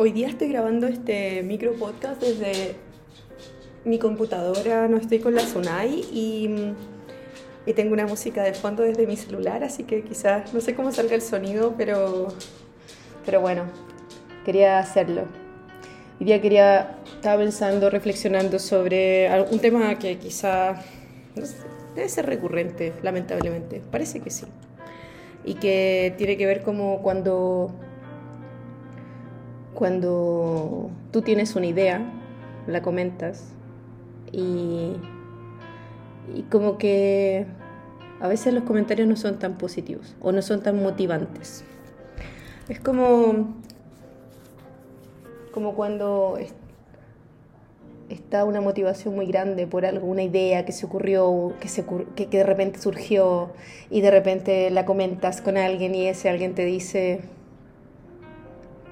Hoy día estoy grabando este micro podcast desde mi computadora, no estoy con la Sunai y, tengo una música de fondo desde mi celular, así que quizás no sé cómo salga el sonido, pero, pero bueno, quería hacerlo. Hoy día quería, estaba pensando, reflexionando sobre un tema que quizá debe ser recurrente, lamentablemente, parece que sí, y que tiene que ver como cuando cuando tú tienes una idea, la comentas y, y como que a veces los comentarios no son tan positivos o no son tan motivantes. Es como, como cuando está una motivación muy grande por algo, una idea que se ocurrió, que, se, que de repente surgió y de repente la comentas con alguien y ese alguien te dice,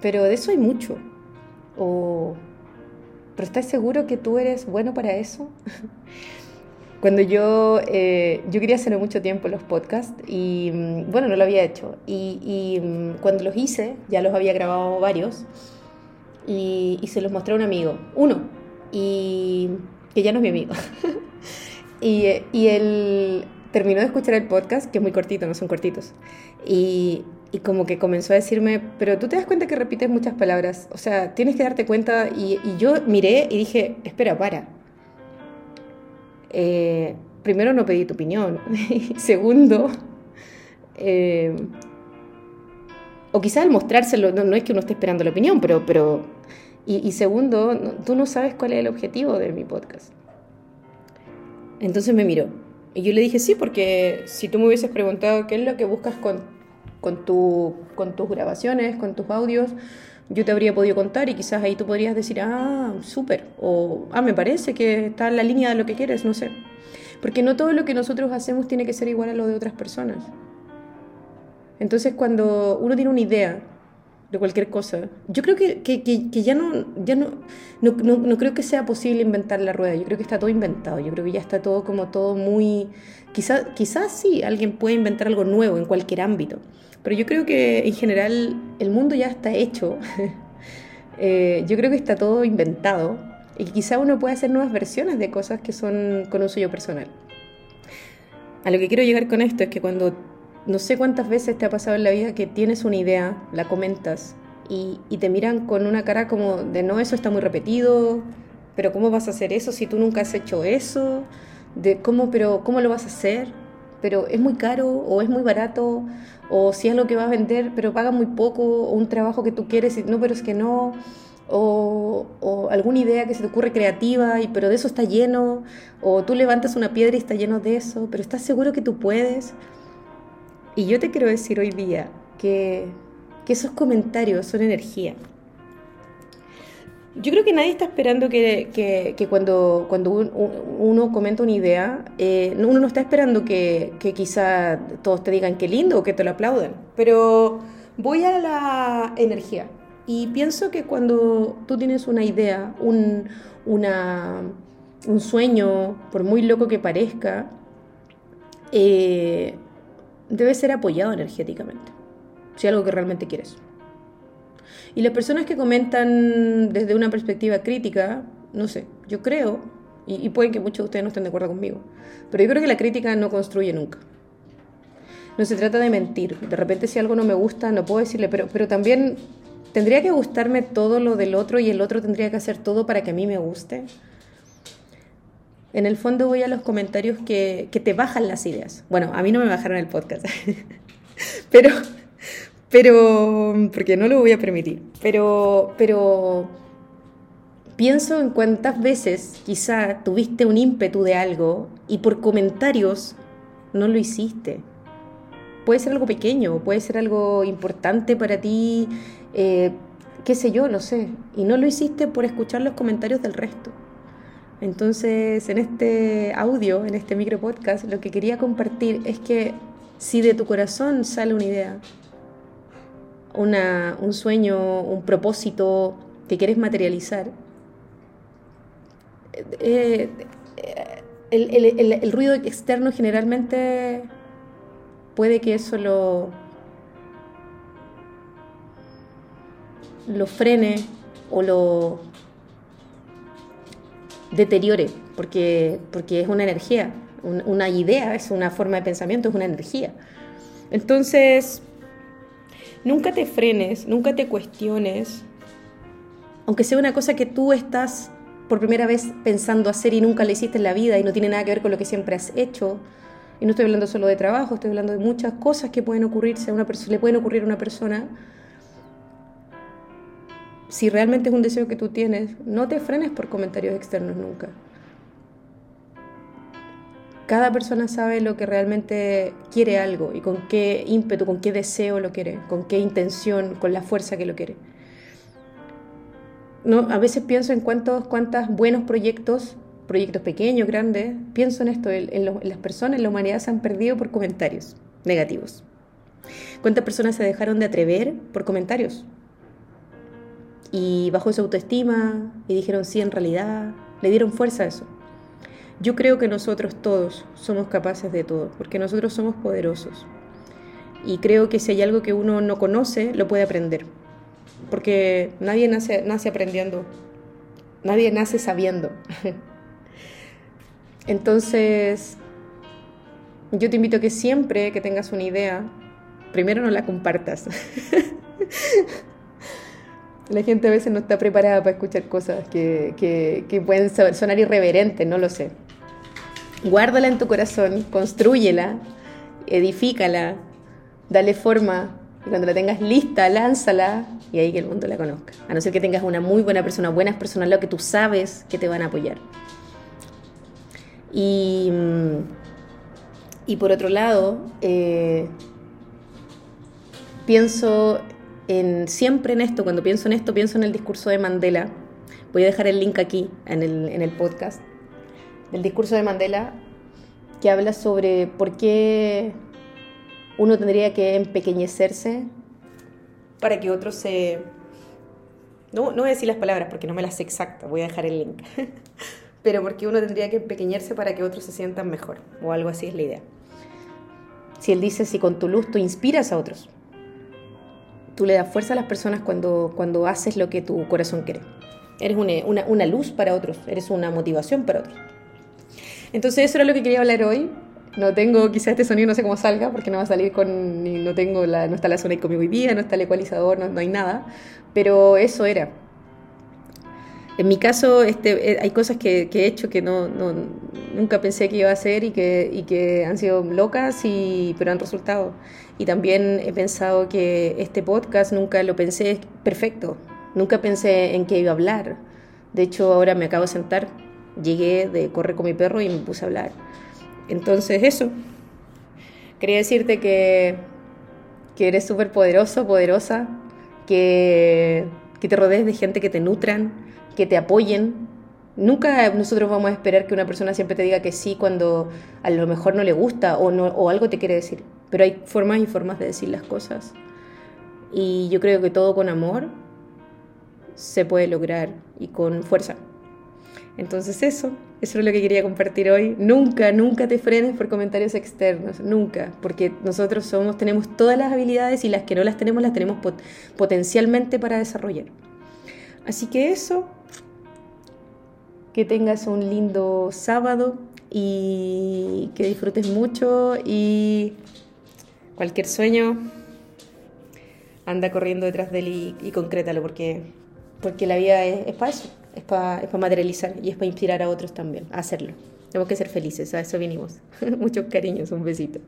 pero de eso hay mucho. ¿pero estás seguro que tú eres bueno para eso? Cuando yo, eh, yo quería hacer mucho tiempo los podcasts y mm, bueno, no lo había hecho. Y, mm, cuando los hice, ya los había grabado varios y, se los mostré a un amigo, uno, y que ya no es mi amigo. y, y él terminó de escuchar el podcast, que es muy cortito, no son cortitos. Y, y como que comenzó a decirme, pero tú te das cuenta que repites muchas palabras, o sea, tienes que darte cuenta, y, yo miré y dije, espera, para. Eh, primero no pedí tu opinión, segundo, eh, o quizás al mostrárselo, no, es que uno esté esperando la opinión, pero, pero y, segundo, tú no sabes cuál es el objetivo de mi podcast. Entonces me miró. Y yo le dije, sí, porque si tú me hubieses preguntado qué es lo que buscas con con, tu, con tus grabaciones, con tus audios, yo te habría podido contar y quizás ahí tú podrías decir, ah, súper, o ah, me parece que está en la línea de lo que quieres, no sé. Porque no todo lo que nosotros hacemos tiene que ser igual a lo de otras personas. Entonces, cuando uno tiene una idea de cualquier cosa, yo creo que, que, que, ya, no, ya no, no, no, creo que sea posible inventar la rueda, yo creo que está todo inventado, yo creo que ya está todo como todo muy... Quizás quizás sí, alguien puede inventar algo nuevo en cualquier ámbito, pero yo creo que en general el mundo ya está hecho. Eh, yo creo que está todo inventado y quizá uno puede hacer nuevas versiones de cosas que son con un suyo personal. A lo que quiero llegar con esto es que cuando no sé cuántas veces te ha pasado en la vida que tienes una idea, la comentas y, y, te miran con una cara como de no, eso está muy repetido, pero ¿cómo vas a hacer eso si tú nunca has hecho eso? De cómo, pero ¿cómo lo vas a hacer? Pero es muy caro o es muy barato o si es lo que vas a vender, pero paga muy poco, o un trabajo que tú quieres y no, pero es que no, o, o, alguna idea que se te ocurre creativa, y, pero de eso está lleno, o tú levantas una piedra y está lleno de eso, pero estás seguro que tú puedes. Y yo te quiero decir hoy día que, que esos comentarios son energía. Yo creo que nadie está esperando que, que, cuando, cuando uno comenta una idea, eh, uno no está esperando que, que quizá todos te digan qué lindo o que te lo aplaudan, pero voy a la energía y pienso que cuando tú tienes una idea, un, una, un sueño, por muy loco que parezca, eh, debe ser apoyado energéticamente, si es algo que realmente quieres. Y las personas que comentan desde una perspectiva crítica, no sé, yo creo, y, pueden que muchos de ustedes no estén de acuerdo conmigo, pero yo creo que la crítica no construye nunca. No se trata de mentir. De repente si algo no me gusta, no puedo decirle, pero, pero también tendría que gustarme todo lo del otro y el otro tendría que hacer todo para que a mí me guste. En el fondo voy a los comentarios que, que te bajan las ideas. Bueno, a mí no me bajaron el podcast, pero pero, porque no lo voy a permitir, pero, pero pienso en cuántas veces quizá tuviste un ímpetu de algo y por comentarios no lo hiciste. Puede ser algo pequeño, puede ser algo importante para ti, eh, qué sé yo, no sé. Y no lo hiciste por escuchar los comentarios del resto. Entonces, en este audio, en este micro podcast, lo que quería compartir es que si de tu corazón sale una idea, un sueño, un propósito que quieres materializar, eh, el, el, el, ruido externo generalmente puede que eso lo, lo frene o lo deteriore, porque, porque es una energía, una idea, es una forma de pensamiento, es una energía. Entonces, nunca te frenes, nunca te cuestiones, aunque sea una cosa que tú estás por primera vez pensando hacer y nunca la hiciste en la vida y no tiene nada que ver con lo que siempre has hecho. Y no estoy hablando solo de trabajo, estoy hablando de muchas cosas que pueden ocurrirse a una persona, le pueden ocurrir a una persona. Si realmente es un deseo que tú tienes, no te frenes por comentarios externos nunca. Cada persona sabe lo que realmente quiere algo y con qué ímpetu, con qué deseo lo quiere, con qué intención, con la fuerza que lo quiere. No, a veces pienso en cuántos, cuántos buenos proyectos, proyectos pequeños, grandes, pienso en esto, en, las personas, en la humanidad se han perdido por comentarios negativos. ¿Cuántas personas se dejaron de atrever por comentarios? Y bajó su autoestima y dijeron sí en realidad, le dieron fuerza a eso. Yo creo que nosotros todos somos capaces de todo, porque nosotros somos poderosos. Y creo que si hay algo que uno no conoce, lo puede aprender. Porque nadie nace, nace aprendiendo, nadie nace sabiendo. Entonces, yo te invito a que siempre que tengas una idea, primero no la compartas. La gente a veces no está preparada para escuchar cosas que, que, que pueden sonar irreverentes, no lo sé guárdala en tu corazón, construyela, edifícala, dale forma y cuando la tengas lista, lánzala y ahí que el mundo la conozca. A no ser que tengas una muy buena persona, buenas personas, lo que tú sabes que te van a apoyar. Y, mm, y por otro lado, eh, pienso en, siempre en esto, cuando pienso en esto, pienso en el discurso de Mandela. Voy a dejar el link aquí en el, en el podcast el discurso de Mandela, que habla sobre por qué uno tendría que empequeñecerse para que otro se... No, no voy a decir las palabras porque no me las sé exactas, voy a dejar el link. Pero porque uno tendría que empequeñarse para que otros se sientan mejor, o algo así es la idea. Si él dice, si con tu luz tú inspiras a otros, tú le das fuerza a las personas cuando, cuando haces lo que tu corazón quiere. Eres una, una luz para otros, eres una motivación para otros. Entonces eso era lo que quería hablar hoy. No tengo, quizás este sonido no sé cómo salga, porque no va a salir con, no tengo la, no está la zona conmigo hoy día, no está el ecualizador, no, hay nada, pero eso era. En mi caso, este, eh, hay cosas que, he hecho que no, nunca pensé que iba a hacer y que, y que han sido locas, y, pero han resultado. Y también he pensado que este podcast nunca lo pensé perfecto, nunca pensé en qué iba a hablar. De hecho, ahora me acabo de sentar llegué de correr con mi perro y me puse a hablar. Entonces eso, quería decirte que, que eres súper poderoso, poderosa, que, que te rodees de gente que te nutran, que te apoyen. Nunca nosotros vamos a esperar que una persona siempre te diga que sí cuando a lo mejor no le gusta o, no, o algo te quiere decir. Pero hay formas y formas de decir las cosas. Y yo creo que todo con amor se puede lograr y con fuerza. Entonces eso, eso es lo que quería compartir hoy. Nunca, nunca te frenes por comentarios externos, nunca, porque nosotros somos, tenemos todas las habilidades y las que no las tenemos las tenemos potencialmente para desarrollar. Así que eso, que tengas un lindo sábado y que disfrutes mucho y cualquier sueño anda corriendo detrás de él y, y concrétalo porque, porque la vida es, es para eso es para materializar y es para inspirar a otros también a hacerlo. Tenemos que ser felices, a eso vinimos. Muchos cariños, un besito.